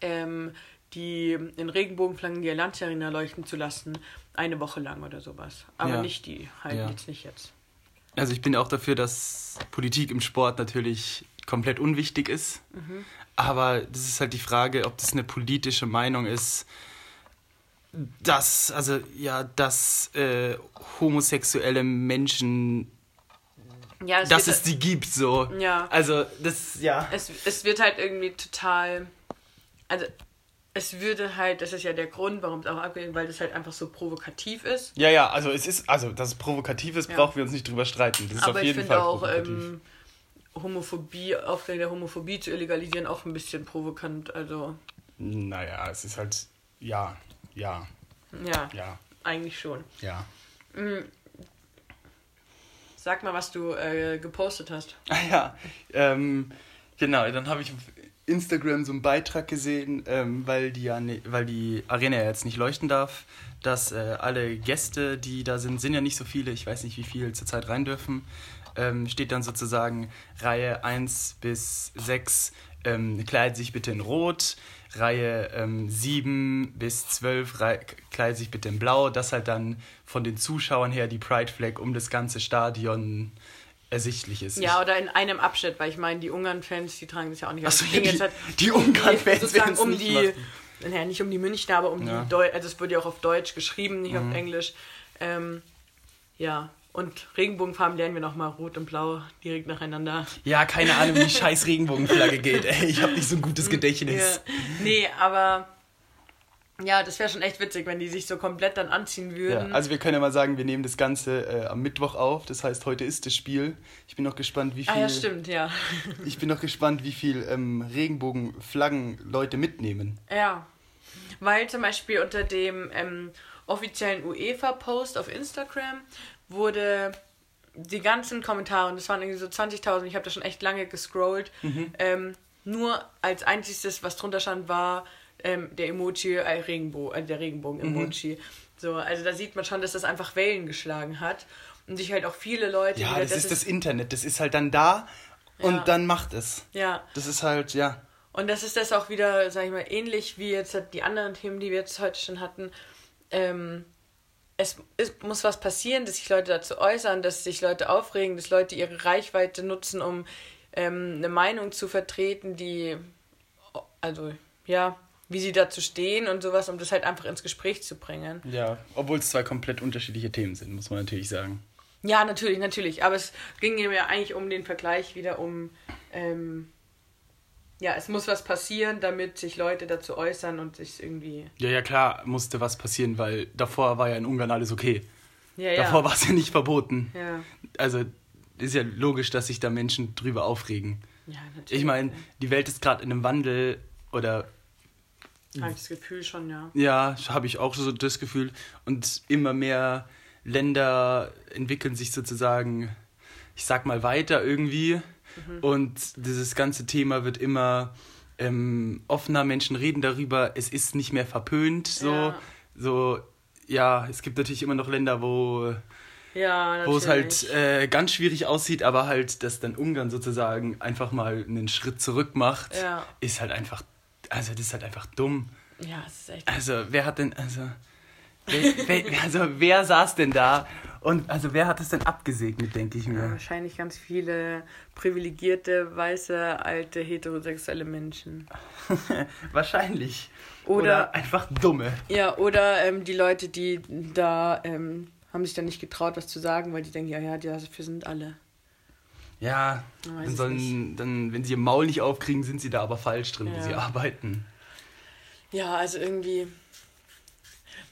ähm, die in Regenbogenflaggen die Allianz Arena leuchten zu lassen. Eine Woche lang oder sowas. Aber Ja. nicht die, halt Ja. jetzt nicht jetzt. Also ich bin auch dafür, dass Politik im Sport natürlich komplett unwichtig ist. Aber das ist halt die Frage, ob das eine politische Meinung ist, dass, also ja, dass äh, homosexuelle Menschen, Ja, es dass es die gibt, so. Ja. Also das, ja. es, es wird halt irgendwie total. Also, es würde halt, das ist ja der Grund, warum es auch abgelehnt weil das halt einfach so provokativ ist. Ja, ja, also es ist, also dass es provokativ ist, Ja. brauchen wir uns nicht drüber streiten. Das ist Aber auf ich jeden finde Fall auch, provokativ. ähm, Homophobie, Aufklärung der Homophobie zu illegalisieren, auch ein bisschen provokant. Also. Naja, es ist halt, ja, ja. Ja, ja. eigentlich schon. Ja. Sag mal, was du äh, gepostet hast. Ah ja, ähm, genau, dann habe ich auf Instagram so einen Beitrag gesehen, ähm, weil, die weil die Arena ja jetzt nicht leuchten darf, dass äh, alle Gäste, die da sind, sind ja nicht so viele, ich weiß nicht, wie viele zurzeit rein dürfen, ähm, steht dann sozusagen Reihe 1 bis 6, ähm, kleidet sich bitte in Rot, Reihe ähm, 7 bis 12 Re kleidet sich bitte in Blau, dass halt dann von den Zuschauern her die Pride Flag um das ganze Stadion ersichtlich ist. Ja, oder in einem Abschnitt, weil ich meine, die Ungarn-Fans, die tragen das ja auch nicht. Achso, ja, die, halt- die Ungarn-Fans werden es um nicht die, machen. naja, nicht um die Münchner, aber um Ja. die Deu also es wird ja auch auf Deutsch geschrieben, nicht Mhm. auf Englisch. Ähm, ja, und Regenbogenfarben lernen wir nochmal rot und blau direkt nacheinander. Ja, keine Ahnung, wie die scheiß Regenbogenflagge geht. Ey, ich habe nicht so ein gutes Ja. Gedächtnis. Nee, aber ja, das wäre schon echt witzig, wenn die sich so komplett dann anziehen Ja, würden. also wir können ja mal sagen, wir nehmen das Ganze äh, am Mittwoch auf. Das heißt, heute ist das Spiel. Ich bin noch gespannt, wie viel. ah ja, stimmt, ja. Ich bin noch gespannt, wie viel ähm, Regenbogenflaggen Leute mitnehmen. Ja, weil zum Beispiel unter dem ähm, offiziellen UEFA-Post auf Instagram wurde die ganzen Kommentare, und das waren irgendwie so 20.000, ich habe da schon echt lange gescrollt, ähm, nur als einziges, was drunter stand, war ähm, der Emoji, äh, Regenbo äh, der Regenbogen-Emoji. So, also da sieht man schon, dass das einfach Wellen geschlagen hat und sich halt auch viele Leute... Ja, wieder- das, ist das Internet. Das ist halt dann da und Ja. dann macht es. Ja, Das ist halt, ja. Und das ist das auch wieder, sag ich mal, ähnlich wie jetzt die anderen Themen, die wir jetzt heute schon hatten. Ähm, es, es muss was passieren, dass sich Leute dazu äußern, dass sich Leute aufregen, dass Leute ihre Reichweite nutzen, um ähm, eine Meinung zu vertreten, die, also ja, wie sie dazu stehen und sowas, um das halt einfach ins Gespräch zu bringen. Ja, obwohl es zwei komplett unterschiedliche Themen sind, muss man natürlich sagen. Ja, natürlich, natürlich. Aber es ging mir ja eigentlich um den Vergleich wieder um, ähm, ja, es muss was passieren, damit sich Leute dazu äußern und sich irgendwie. Ja, ja, klar musste was passieren, weil davor war ja in Ungarn alles okay. Ja, ja. Davor war es ja nicht verboten. ja. Also ist ja logisch, dass sich da Menschen drüber aufregen. ja, natürlich. Ich meine, die Welt ist gerade in einem Wandel oder Habe ich das Gefühl schon, ja. ja, habe ich auch so das Gefühl. Und immer mehr Länder entwickeln sich sozusagen, ich sag mal, weiter irgendwie. Mhm. Und dieses ganze Thema wird immer ähm, offener. Menschen reden darüber. Es ist nicht mehr verpönt. So, Ja. so ja, es gibt natürlich immer noch Länder, wo Ja, wo es halt äh, ganz schwierig aussieht, aber halt, dass dann Ungarn sozusagen einfach mal einen Schritt zurück macht, Ja. ist halt einfach, also das ist halt einfach dumm. Ja, es ist echt. Also wer hat denn, also also wer saß denn da und also wer hat es denn abgesegnet, denke ich Ja, mir. wahrscheinlich ganz viele privilegierte, weiße, alte, heterosexuelle Menschen. Wahrscheinlich. Oder- einfach dumme. Ja, oder ähm, die Leute, die da ähm, haben sich dann nicht getraut, was zu sagen, weil die denken, ja, ja, dafür sind alle. Ja, dann sollen, dann, wenn sie ihr Maul nicht aufkriegen, sind sie da aber falsch drin, wo Ja. sie arbeiten. Ja, also irgendwie.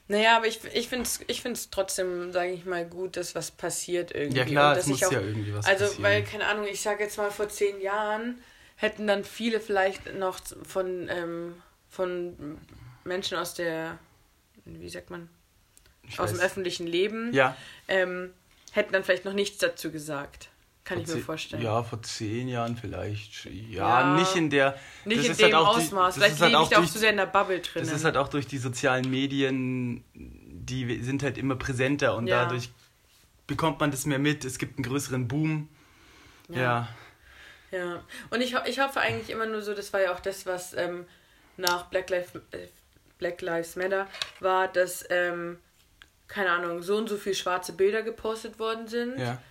Naja, aber ich, ich finde es ich find's trotzdem, sage ich mal, gut, dass was passiert irgendwie. Ja klar, Und es dass muss ich auch, ja irgendwie was Also, passieren. weil, keine Ahnung, ich sage jetzt mal, vor zehn Jahren hätten dann viele vielleicht noch von, ähm, von Menschen aus der, wie sagt man, Ich aus dem weiß. öffentlichen Leben, Ja. ähm, hätten dann vielleicht noch nichts dazu gesagt. Kann ich mir vorstellen. Ja, vor zehn Jahren vielleicht. Ja, Ja. nicht in der. Nicht in ist dem halt Ausmaß. Das Vielleicht halt auch ich da auch zu sehr in der Bubble drin. Das ist halt auch durch die sozialen Medien, die sind halt immer präsenter und Ja. dadurch bekommt man das mehr mit. Es gibt einen größeren Boom. Ja. Ja, und ich, ich hoffe eigentlich immer nur so, das war ja auch das, was ähm, nach Black Lives, äh, Black Lives Matter war, dass, ähm, keine Ahnung, so und so viel schwarze Bilder gepostet worden sind. Ja.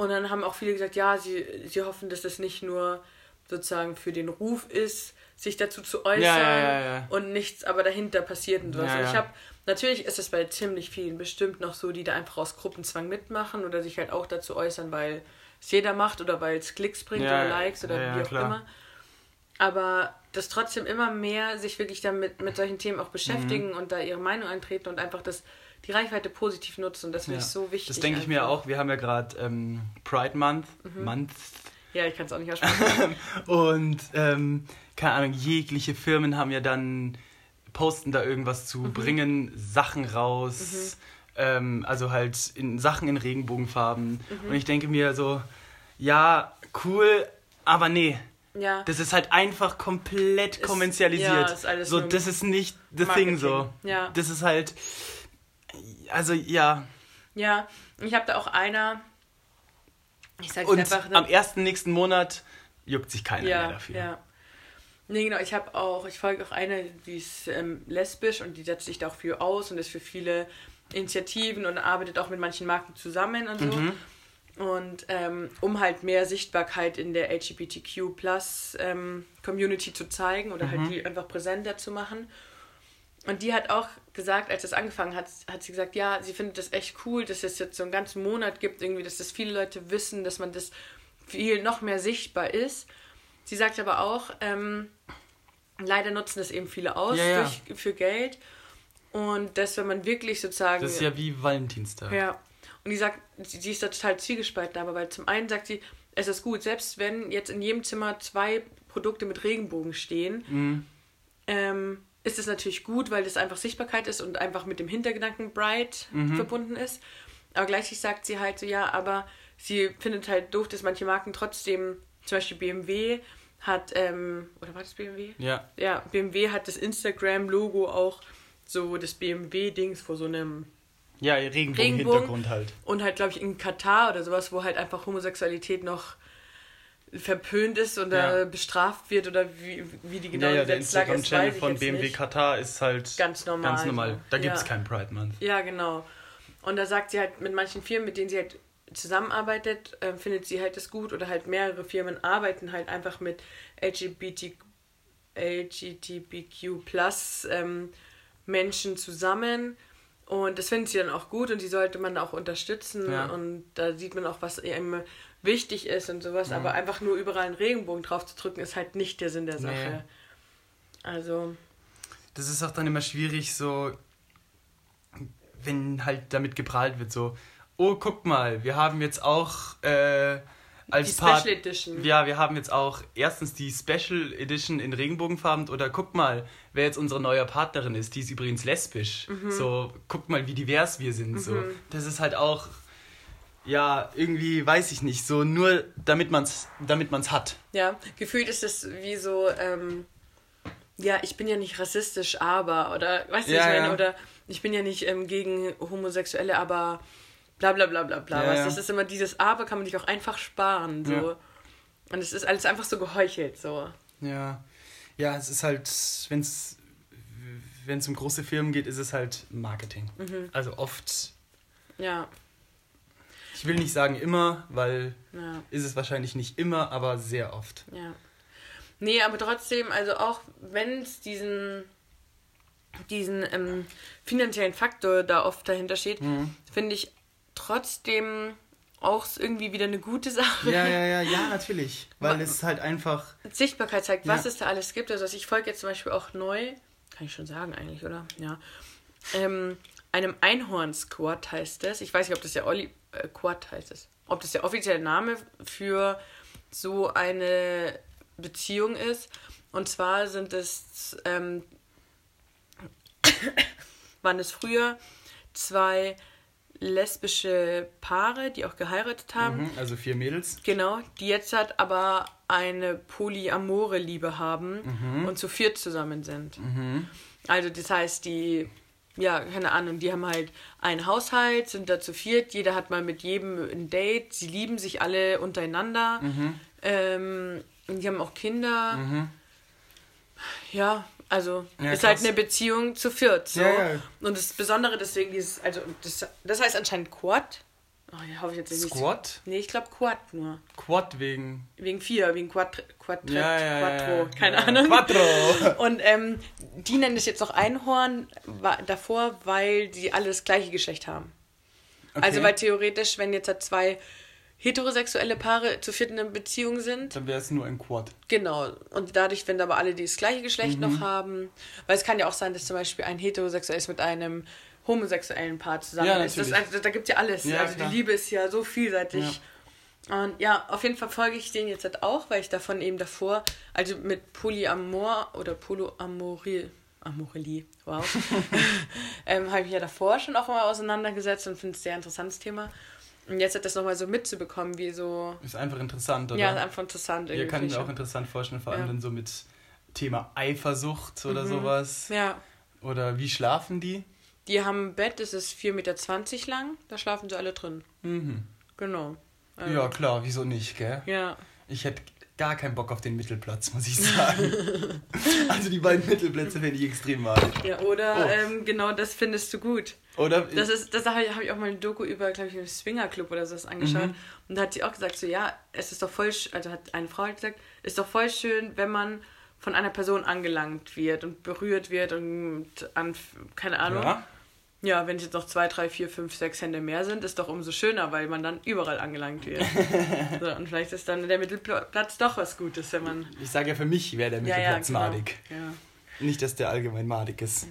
Und dann haben auch viele gesagt, ja, sie, sie hoffen, dass das nicht nur sozusagen für den Ruf ist, sich dazu zu äußern Ja, ja, ja, und nichts aber dahinter passiert und sowas. Ja, Und ich habe, natürlich ist es bei ziemlich vielen bestimmt noch so, die da einfach aus Gruppenzwang mitmachen oder sich halt auch dazu äußern, weil es jeder macht oder weil es Klicks bringt oder Likes oder wie auch klar. immer. Aber dass trotzdem immer mehr sich wirklich damit mit solchen Themen auch beschäftigen Mhm. und da ihre Meinung eintreten und einfach das, die Reichweite positiv nutzen. Und das finde Ja. ich so wichtig. Das denke ich mir einfach. auch. Wir haben ja gerade ähm, Pride Month, Mhm. Month Ja, ich kann es auch nicht aussprechen. und, ähm, keine Ahnung, jegliche Firmen haben ja dann, posten da irgendwas zu, mhm. bringen Sachen raus. Mhm. Ähm, also halt in Sachen in Regenbogenfarben. Mhm. Und ich denke mir so, ja, cool, aber nee. Ja. Das ist halt einfach komplett kommerzialisiert. Ja, so, das ist nicht das Ding so. Ja. Das ist halt. Also ja. Ja, ich habe da auch einer. Ich Und einfach. Ne, am ersten nächsten Monat juckt sich keiner ja, mehr dafür. Ja. Nee, genau, ich habe auch, ich folge auch eine, die ist ähm, lesbisch und die setzt sich da auch für aus und ist für viele Initiativen und arbeitet auch mit manchen Marken zusammen und so. Mhm. Und ähm, um halt mehr Sichtbarkeit in der LGBTQ ähm, Community zu zeigen oder halt mhm. halt die einfach präsenter zu machen. Und die hat auch gesagt, als es angefangen hat, hat sie gesagt, ja, sie findet das echt cool, dass es jetzt so einen ganzen Monat gibt, irgendwie, dass das viele Leute wissen, dass man das viel noch mehr sichtbar ist. Sie sagt aber auch, ähm, leider nutzen das eben viele aus ja, ja. Durch, für Geld. Und dass, wenn man wirklich sozusagen. Das ist ja wie Valentinstag. Ja. Und die sagt, sie ist da total zwiegespalten, aber weil zum einen sagt sie, es ist gut, selbst wenn jetzt in jedem Zimmer zwei Produkte mit Regenbogen stehen, mhm. ähm, ist es natürlich gut, weil das einfach Sichtbarkeit ist und einfach mit dem Hintergedanken Bright mhm. verbunden ist. Aber gleichzeitig sagt sie halt so, ja, aber sie findet halt doof, dass manche Marken trotzdem, zum Beispiel BMW hat, ähm, oder war das BMW? Ja. Ja, BMW hat das Instagram-Logo auch so das BMW-Dings vor so einem ja, Regenbogen-Hintergrund halt. Und halt, glaube ich, in Katar oder sowas, wo halt einfach Homosexualität noch verpönt ist oder ja. bestraft wird oder wie, wie die genau ja, ja, der Instagram-Channel von BMW nicht. Katar ist halt ganz normal. Ganz normal. Da gibt es ja. keinen Pride Month. Ja, genau. Und da sagt sie halt mit manchen Firmen, mit denen sie halt zusammenarbeitet, äh, findet sie halt das gut oder halt mehrere Firmen arbeiten halt einfach mit LGBT, LGBTQ plus ähm, Menschen zusammen und das findet sie dann auch gut und die sollte man auch unterstützen ja. und da sieht man auch, was eben wichtig ist und sowas, ja. aber einfach nur überall einen Regenbogen drauf zu drücken, ist halt nicht der Sinn der Sache. Nee. Also. Das ist auch dann immer schwierig, so, wenn halt damit geprahlt wird, so, oh, guck mal, wir haben jetzt auch äh, als die Part, Special Edition. Ja, wir haben jetzt auch erstens die Special Edition in Regenbogenfarben oder guck mal, wer jetzt unsere neue Partnerin ist. Die ist übrigens lesbisch. Mhm. So, guck mal, wie divers wir sind. Mhm. So, das ist halt auch, ja, irgendwie weiß ich nicht, so nur damit man's, damit man's hat. Ja, gefühlt ist es wie so, ähm, ja, ich bin ja nicht rassistisch, aber oder, weißt du, ja, ich meine, ja. oder ich bin ja nicht ähm, gegen Homosexuelle, aber bla bla bla bla bla. Ja, ja. Das ist immer dieses Aber kann man sich auch einfach sparen. So. Ja. Und es ist alles einfach so geheuchelt. So. Ja. Ja, es ist halt, wenn es wenn es um große Firmen geht, ist es halt Marketing. Mhm. Also oft. Ja. Ich will nicht sagen immer, weil ja. ist es wahrscheinlich nicht immer, aber sehr oft. Ja. Nee, aber trotzdem, also auch wenn es diesen diesen ähm, finanziellen Faktor da oft dahinter steht, mhm. finde ich trotzdem auch irgendwie wieder eine gute Sache. Ja, ja, ja, ja, natürlich. Weil es halt einfach. Sichtbarkeit zeigt, ja. was es da alles gibt. Also ich folge jetzt zum Beispiel auch neu, kann ich schon sagen eigentlich, oder? Ja. Ähm, einem Einhorn-Squad heißt das. Ich weiß nicht, ob das der Olli äh, Quad heißt es. Ob das der offizielle Name für so eine Beziehung ist. Und zwar sind es ähm, waren es früher zwei lesbische Paare, die auch geheiratet haben. Mhm, also vier Mädels. Genau, die jetzt halt aber eine polyamore Liebe haben mhm. und zu viert zusammen sind. Mhm. Also das heißt, die, ja, keine Ahnung, die haben halt einen Haushalt, sind da zu viert, jeder hat mal mit jedem ein Date, sie lieben sich alle untereinander. Mhm. Ähm, die haben auch Kinder. Mhm. Ja, also ja, ist halt eine Beziehung zu viert. So. Ja, ja. Und das Besondere deswegen dieses, also das, das heißt anscheinend Quad. Oh, ja, hoffe ich jetzt nicht. Squad? Nee, ich glaube Quad nur. Quad wegen. Wegen vier, wegen Quad, Quad, ja, ja, Quattro, keine Ahnung. Quattro! Und ähm, die nennen das jetzt noch Einhorn davor, weil die alle das gleiche Geschlecht haben. Okay. Also weil theoretisch, wenn jetzt halt zwei heterosexuelle Paare zu viert in einer Beziehung sind. Dann wäre es nur ein Quad. Genau. Und dadurch, wenn aber alle das gleiche Geschlecht mhm. noch haben, weil es kann ja auch sein, dass zum Beispiel ein heterosexuelles mit einem homosexuellen Paar zusammen ja, ist. Das, also, da gibt es ja alles. Ja, also klar. die Liebe ist ja so vielseitig. Und ja, auf jeden Fall folge ich den jetzt halt auch, weil ich davon eben davor, also mit Polyamor oder Polyamorie, Amorelie, wow, ähm, habe ich ja davor schon auch mal auseinandergesetzt und finde es ein sehr interessantes Thema. Und jetzt hat das nochmal so mitzubekommen, wie so. Ist einfach interessant, oder? Ja, ist einfach interessant. Ja, kann ich mir auch interessant vorstellen, vor allem Ja. dann so mit Thema Eifersucht oder Mhm. sowas. Ja, Oder wie schlafen die? Die haben ein Bett, das ist 4,20 Meter lang, da schlafen sie alle drin. Mhm. Genau. Also, Ja, klar, wieso nicht, gell? Ja. Ich hätte gar keinen Bock auf den Mittelplatz, muss ich sagen. also die beiden Mittelplätze finde ich extrem malig. Ja, oder Oh. ähm, genau das findest du gut. Oder? Das ist, das habe ich, auch mal eine Doku über, glaube ich, einen Swingerclub oder sowas angeschaut. Mhm. Und da hat sie auch gesagt, so ja, es ist doch voll, also hat eine Frau halt gesagt, ist doch voll schön, wenn man von einer Person angelangt wird und berührt wird und an, keine Ahnung. Ja, ja? wenn es jetzt noch zwei, drei, vier, fünf, sechs Hände mehr sind, ist doch umso schöner, weil man dann überall angelangt wird. so, und vielleicht ist dann der Mittelplatz doch was Gutes, wenn man. Ich sage ja, für mich wäre der Ja, ja, Mittelplatz genau. madig. Ja. Nicht, dass der allgemein madig ist.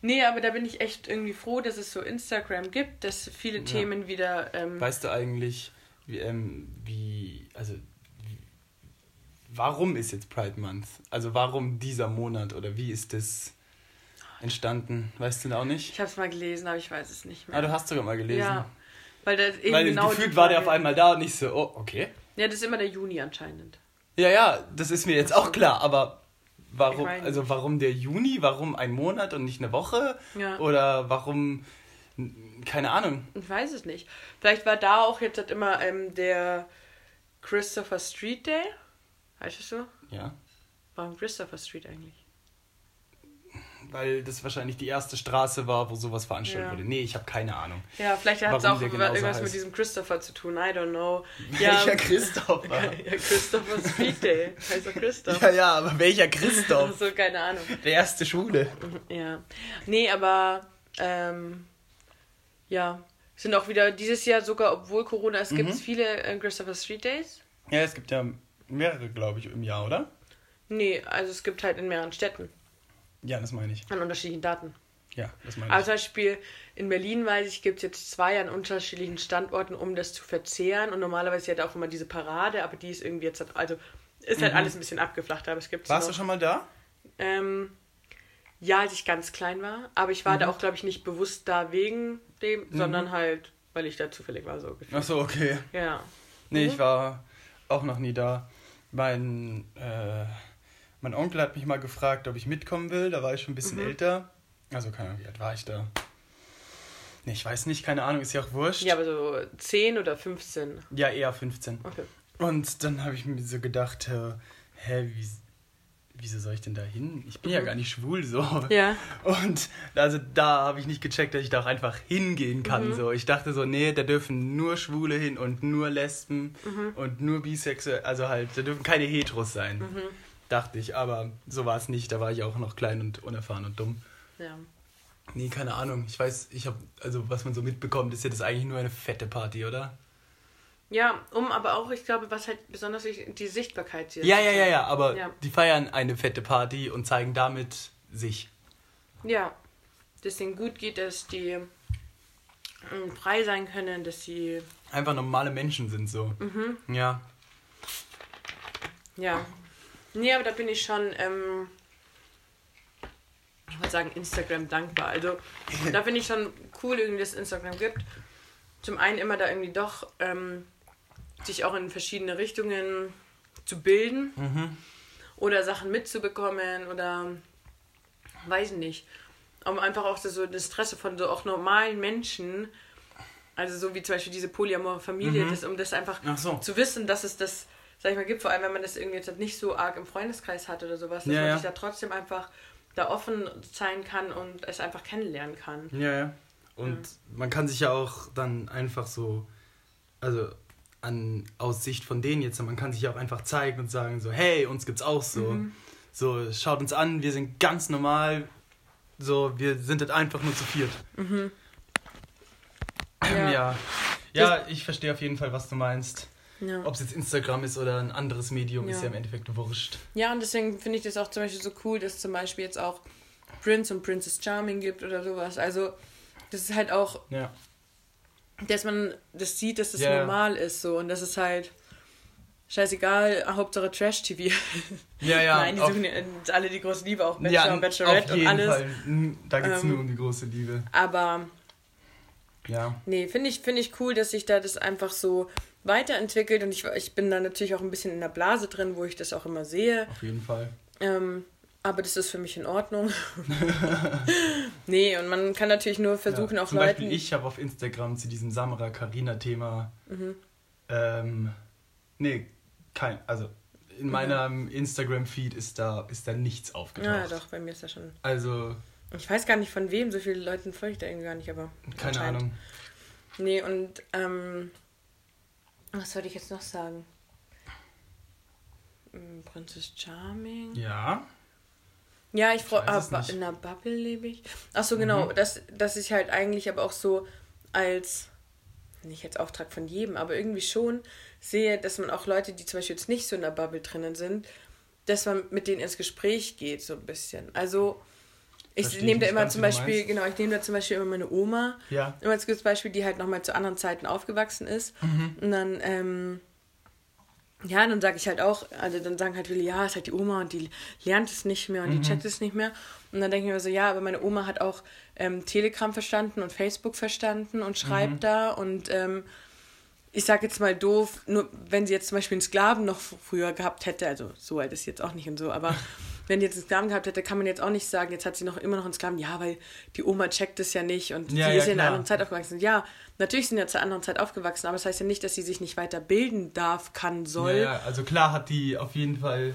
Nee, aber da bin ich echt irgendwie froh, dass es so Instagram gibt, dass viele Ja. Themen wieder. Ähm, Weißt du eigentlich, wie, ähm, wie also wie, warum ist jetzt Pride Month? Also warum dieser Monat oder wie ist das entstanden? Weißt du auch nicht? ich habe es mal gelesen, aber ich weiß es nicht mehr. Ah, du hast sogar mal gelesen. Ja, weil das eben Weil genau gefühlt war der auf einmal da und ich so, oh, okay. Ja, das ist immer der Juni anscheinend. Ja, ja, das ist mir jetzt auch klar, aber warum, also warum der Juni, warum ein Monat und nicht eine Woche? Ja. Oder warum, keine Ahnung. Ich weiß es nicht. Vielleicht war da auch jetzt halt immer ähm, der Christopher Street Day. Heißt es so? Ja, Warum Christopher Street eigentlich? Weil das wahrscheinlich die erste Straße war, wo sowas veranstaltet Ja. wurde. Nee, ich habe keine Ahnung. Ja, vielleicht hat es auch irgendwas heißt. mit diesem Christopher zu tun. I don't know. Welcher Ja, Christopher? ja Christopher Street Day. Heißt doch Christoph. Ja, ja, aber welcher Christoph? So, keine Ahnung. Der erste Schwule. Ja. Nee, aber ähm, ja. Sind auch wieder dieses Jahr sogar, obwohl Corona gibt es Mhm. viele äh, Christopher Street Days. Ja, es gibt ja mehrere, glaube ich, im Jahr, oder? Nee, also es gibt halt in mehreren Städten Ja, das meine ich. an unterschiedlichen Daten. Ja, das meine Aber ich. zum Beispiel in Berlin, weiß ich, gibt es jetzt zwei an unterschiedlichen Standorten, um das zu verzehren. Und normalerweise hat auch immer diese Parade, aber die ist irgendwie jetzt, halt- also ist halt Mhm. alles ein bisschen abgeflacht, aber es gibt Warst noch. du schon mal da? Ähm, ja, als ich ganz klein war, aber ich war Mhm. da auch, glaube ich, nicht bewusst da wegen dem, Mhm. sondern halt, weil ich da zufällig war, so gefühlt. Ach so, okay. Ja. Nee, Mhm. ich war auch noch nie da. Mein, äh, mein Onkel hat mich mal gefragt, ob ich mitkommen will. Da war ich schon ein bisschen Mhm. älter. Also, keine Ahnung, wie alt war ich da? Nee, ich weiß nicht, keine Ahnung, ist ja auch wurscht. Ja, aber so 10 oder 15. ja eher 15. Okay. Und dann habe ich mir so gedacht, äh, hä, wie, wieso soll ich denn da hin? Ich bin ja Mhm. gar nicht schwul, so. Ja. Und also da habe ich nicht gecheckt, dass ich da auch einfach hingehen kann. Mhm. So. Ich dachte so, nee, da dürfen nur Schwule hin und nur Lesben Mhm. und nur Bisexuelle, also halt, da dürfen keine Heteros sein. Mhm. Dachte ich, aber so war es nicht. Da war ich auch noch klein und unerfahren und dumm. Ja. Nee, keine Ahnung. Ich weiß, ich habe, also was man so mitbekommt, ist ja das eigentlich nur eine fette Party, oder? Ja, um aber auch, ich glaube, was halt besonders die Sichtbarkeit hier. Ja, ja, ja, ja, aber Ja. die feiern eine fette Party und zeigen damit sich. Ja. Dass denen gut geht, dass die ähm, frei sein können, dass sie. Einfach normale Menschen sind so. Mhm. Ja. Ja. Nee, aber da bin ich schon, ähm, ich würde sagen, Instagram dankbar. Also da finde ich schon cool, irgendwie, dass es Instagram gibt. Zum einen immer da irgendwie doch ähm, sich auch in verschiedene Richtungen zu bilden Mhm. oder Sachen mitzubekommen oder weiß nicht. Um einfach auch so das Interesse von so auch normalen Menschen, also so wie zum Beispiel diese polyamore Familie, Mhm. das, um das einfach Ach so. zu wissen, dass es das, sag ich mal, gibt, vor allem wenn man das irgendwie jetzt nicht so arg im Freundeskreis hat oder sowas, dass Ja, man ja. sich da trotzdem einfach da offen sein kann und es einfach kennenlernen kann. Ja, ja. Und man kann sich ja auch dann einfach so, also an, aus Sicht von denen jetzt, man kann sich ja auch einfach zeigen und sagen so, hey, uns gibt's auch so. Mhm. So, schaut uns an, wir sind ganz normal. So, wir sind halt einfach nur zu viert. Mhm. Ja. Ja. Ja, ich verstehe auf jeden Fall, was du meinst. Ja. Ob es jetzt Instagram ist oder ein anderes Medium, ist Ja. ja im Endeffekt wurscht. ja, und deswegen finde ich das auch zum Beispiel so cool, dass zum Beispiel jetzt auch Prince und Princess Charming gibt oder sowas. Also, das ist halt auch Ja. dass man das sieht, dass das Ja. normal ist so und das ist halt scheißegal, Hauptsache Trash-TV. Ja, ja. Nein, die auf- suchen ja alle die große Liebe, auch Bachelor ja, und Bachelorette auf und jeden alles. Fall. Da geht es Ähm, nur um die große Liebe. Aber Ja. nee, finde ich, finde ich cool, dass sich da das einfach so weiterentwickelt und ich, ich bin da natürlich auch ein bisschen in der Blase drin, wo ich das auch immer sehe. Auf jeden Fall. Ähm, aber das ist für mich in Ordnung. nee, und man kann natürlich nur versuchen, ja. auch Zum Leuten. Beispiel, ich habe auf Instagram zu diesem Samra Karina Thema. Mhm. Ähm, nee, kein. Also in meinem Instagram-Feed ist da, ist da nichts aufgetaucht. ja, doch, bei mir ist das schon. Also, Ich weiß gar nicht von wem, so viele Leuten folge ich da irgendwie gar nicht, aber. keine. Ahnung. Nee, und ähm, was wollte ich jetzt noch sagen? Hm, Princess Charming. Ja. Ja, ich freue aber nicht. in einer Bubble lebe ich. Ach so, genau, Mhm. das, das ist halt eigentlich aber auch so als, nicht als Auftrag von jedem, aber irgendwie schon sehe, dass man auch Leute, die zum Beispiel jetzt nicht so in der Bubble drinnen sind, dass man mit denen ins Gespräch geht, so ein bisschen. Also, ich nehme da immer zum Beispiel, genau, ich nehme da zum Beispiel immer meine Oma, Ja. immer als gutes Beispiel, die halt nochmal zu anderen Zeiten aufgewachsen ist. Mhm. Und dann, ähm, ja, dann sage ich halt auch, also dann sagen halt viele, ja, ist halt die Oma und die lernt es nicht mehr und Mhm. die checkt es nicht mehr. Und dann denke ich mir so, ja, aber meine Oma hat auch ähm, Telegram verstanden und Facebook verstanden und schreibt Mhm. da und ähm, ich sage jetzt mal doof, nur wenn sie jetzt zum Beispiel einen Sklaven noch früher gehabt hätte, also so alt ist sie jetzt auch nicht und so, aber wenn die jetzt einen Sklaven gehabt hätte, kann man jetzt auch nicht sagen, jetzt hat sie noch immer noch einen Sklaven, ja, weil die Oma checkt es ja nicht und Ja, sie ja, ist ja in einer anderen Zeit aufgewachsen. Ja, natürlich sind ja zur anderen Zeit aufgewachsen, aber das heißt ja nicht, dass sie sich nicht weiter bilden darf, kann, soll. Ja, ja, also klar hat die auf jeden Fall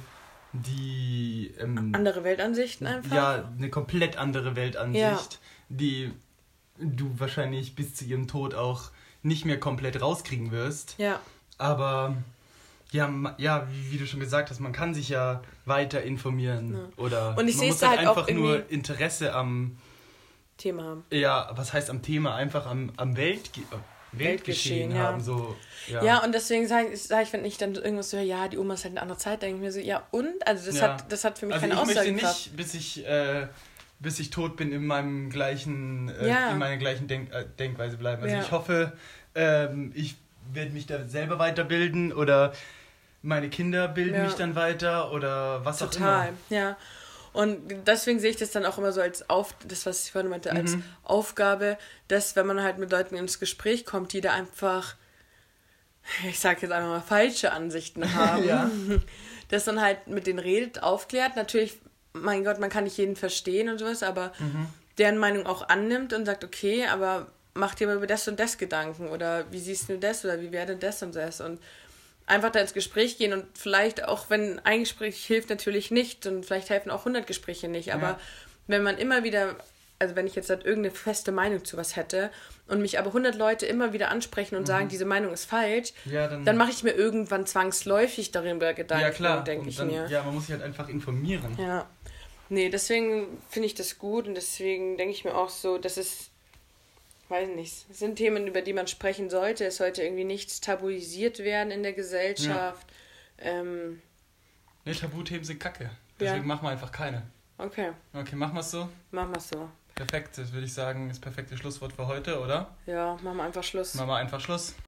die ähm, Andere Weltansichten einfach. ja eine komplett andere Weltansicht, Ja. die du wahrscheinlich bis zu ihrem Tod auch nicht mehr komplett rauskriegen wirst. Ja, Aber ja, ja, wie, du schon gesagt hast, man kann sich ja weiter informieren Ja. oder Und ich man muss halt halt einfach nur Interesse am Thema haben. ja, was heißt am Thema einfach am am Weltge Weltgeschehen Weltgeschehen, ja. haben so ja. Ja, und deswegen sage ich, sag ich, wenn ich dann irgendwas so höre, ja, die Oma ist halt eine andere Zeit, denke ich mir so, ja, und? Also das, Ja. hat, das hat für mich also keine ich möchte nicht, bis ich äh, bis ich tot bin, in meinem gleichen äh, Ja. in meiner gleichen Denk äh, Denkweise bleiben. Also Ja. ich hoffe, ähm, ich werde mich da selber weiterbilden oder meine Kinder bilden Ja. mich dann weiter oder was auch Total, immer. ja. Und deswegen sehe ich das dann auch immer so als Auf, das, was ich vorhin meinte, als Mhm. Aufgabe, dass wenn man halt mit Leuten ins Gespräch kommt, die da einfach, ich sage jetzt einfach mal, falsche Ansichten haben, Ja. dass man halt mit denen redet, aufklärt. Natürlich, mein Gott, man kann nicht jeden verstehen und sowas, aber Mhm. deren Meinung auch annimmt und sagt, okay, aber mach dir mal über das und das Gedanken oder wie siehst du das oder wie wäre denn das und das und einfach da ins Gespräch gehen und vielleicht auch, wenn ein Gespräch hilft, natürlich nicht und vielleicht helfen auch 100 Gespräche nicht, aber Ja. wenn man immer wieder, also wenn ich jetzt halt irgendeine feste Meinung zu was hätte und mich aber 100 Leute immer wieder ansprechen und sagen, diese Meinung ist falsch, Ja, dann, dann mache ich mir irgendwann zwangsläufig darüber Gedanken, ja klar, denke ich dann, mir. ja, man muss sich halt einfach informieren. Ja. Nee, deswegen finde ich das gut und deswegen denke ich mir auch so, dass es, weiß nicht, es sind Themen, über die man sprechen sollte. Es sollte irgendwie nichts tabuisiert werden in der Gesellschaft. Ähm, Ne, Tabuthemen sind kacke. Deswegen Ja. machen wir einfach keine. okay, Okay, machen wir es so. machen wir so. Perfekt, das würde ich sagen, ist das perfekte Schlusswort für heute, oder? Ja, machen wir einfach Schluss. Machen wir einfach Schluss.